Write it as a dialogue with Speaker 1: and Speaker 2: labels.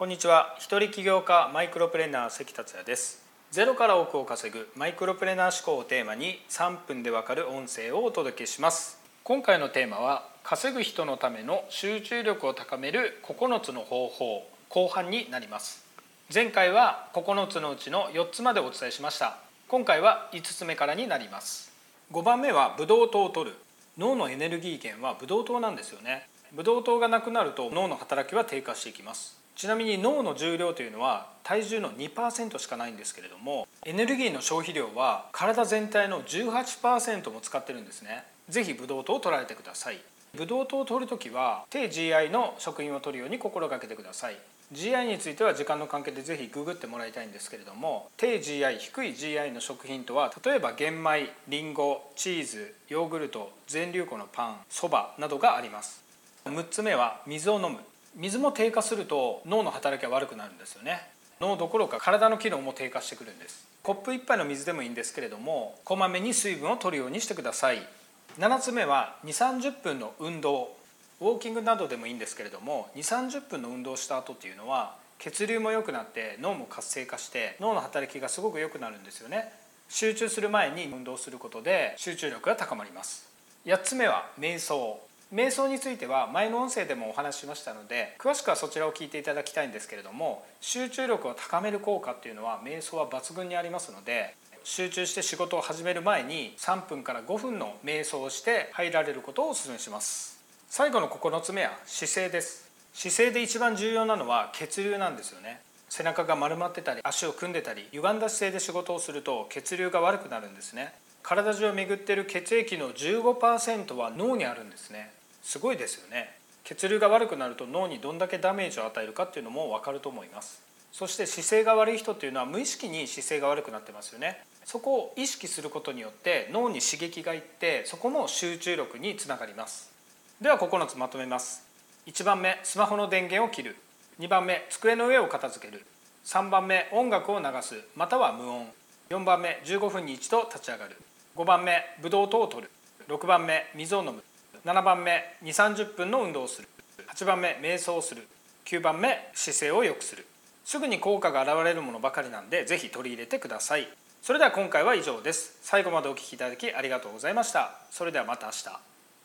Speaker 1: こんにちは。一人起業家マイクロプレーナー関達也です。ゼロから億を稼ぐマイクロプレーナー思考をテーマに3分でわかる音声をお届けします。今回のテーマは稼ぐ人のための集中力を高める9つの方法後半になります。前回は9つのうちの4つまでお伝えしました。今回は5つ目からになります。5番目はブドウ糖を取る。脳のエネルギー源はブドウ糖なんですよね。ブドウ糖がなくなると脳の働きは低下していきます。ちなみに脳の重量というのは体重の2%しかないんですけれどもエネルギーの消費量は体全体の18%も使ってるんですね。是非ブドウ糖を取られてください。ブドウ糖を取るときは低 GI の食品を取るように心がけてください。GI については時間の関係でぜひググってもらいたいんですけれども低 GI 低い GI の食品とは例えば玄米りんごチーズヨーグルト全粒粉のパンそばなどがあります。6つ目は水を飲む。水も低下すると脳の働きは悪くなるんですよね。脳どころか体の機能も低下してくるんです。コップ1杯の水でもいいんですけれどもこまめに水分を取るようにしてください。7つ目は2 3 0分の運動。ウォーキングなどでもいいんですけれども2 3 0分の運動した後っていうのは血流も良くなって脳も活性化して脳の働きがすごく良くなるんですよね。集中する前に運動することで集中力が高まります。8つ目は瞑想。瞑想については前の音声でもお話ししましたので詳しくはそちらを聞いていただきたいんですけれども集中力を高める効果っていうのは瞑想は抜群にありますので集中して仕事を始める前に3分から5分の瞑想をして入られることをお勧めします。最後の9つ目は姿勢です。姿勢で一番重要なのは血流なんですよね。背中が丸まってたり足を組んでたり歪んだ姿勢で仕事をすると血流が悪くなるんですね。体中を巡っている血液の15%は脳にあるんですね。すごいですよね。血流が悪くなると脳にどんだけダメージを与えるかっていうのも分かると思います。そして姿勢が悪い人っていうのは無意識に姿勢が悪くなってますよね。そこを意識することによって脳に刺激がいってそこも集中力につながります。では9つまとめます。1番目スマホの電源を切る。2番目机の上を片付ける。3番目音楽を流す。または無音。4番目15分に一度立ち上がる。5番目ブドウ糖を取る。6番目水を飲む。7番目2 3 0分の運動をする。8番目瞑想をする。9番目姿勢を良くする。すぐに効果が現れるものばかりなんで是非取り入れてください。それでは今回は以上です。最後までお聴きいただきありがとうございました。それではまた明日。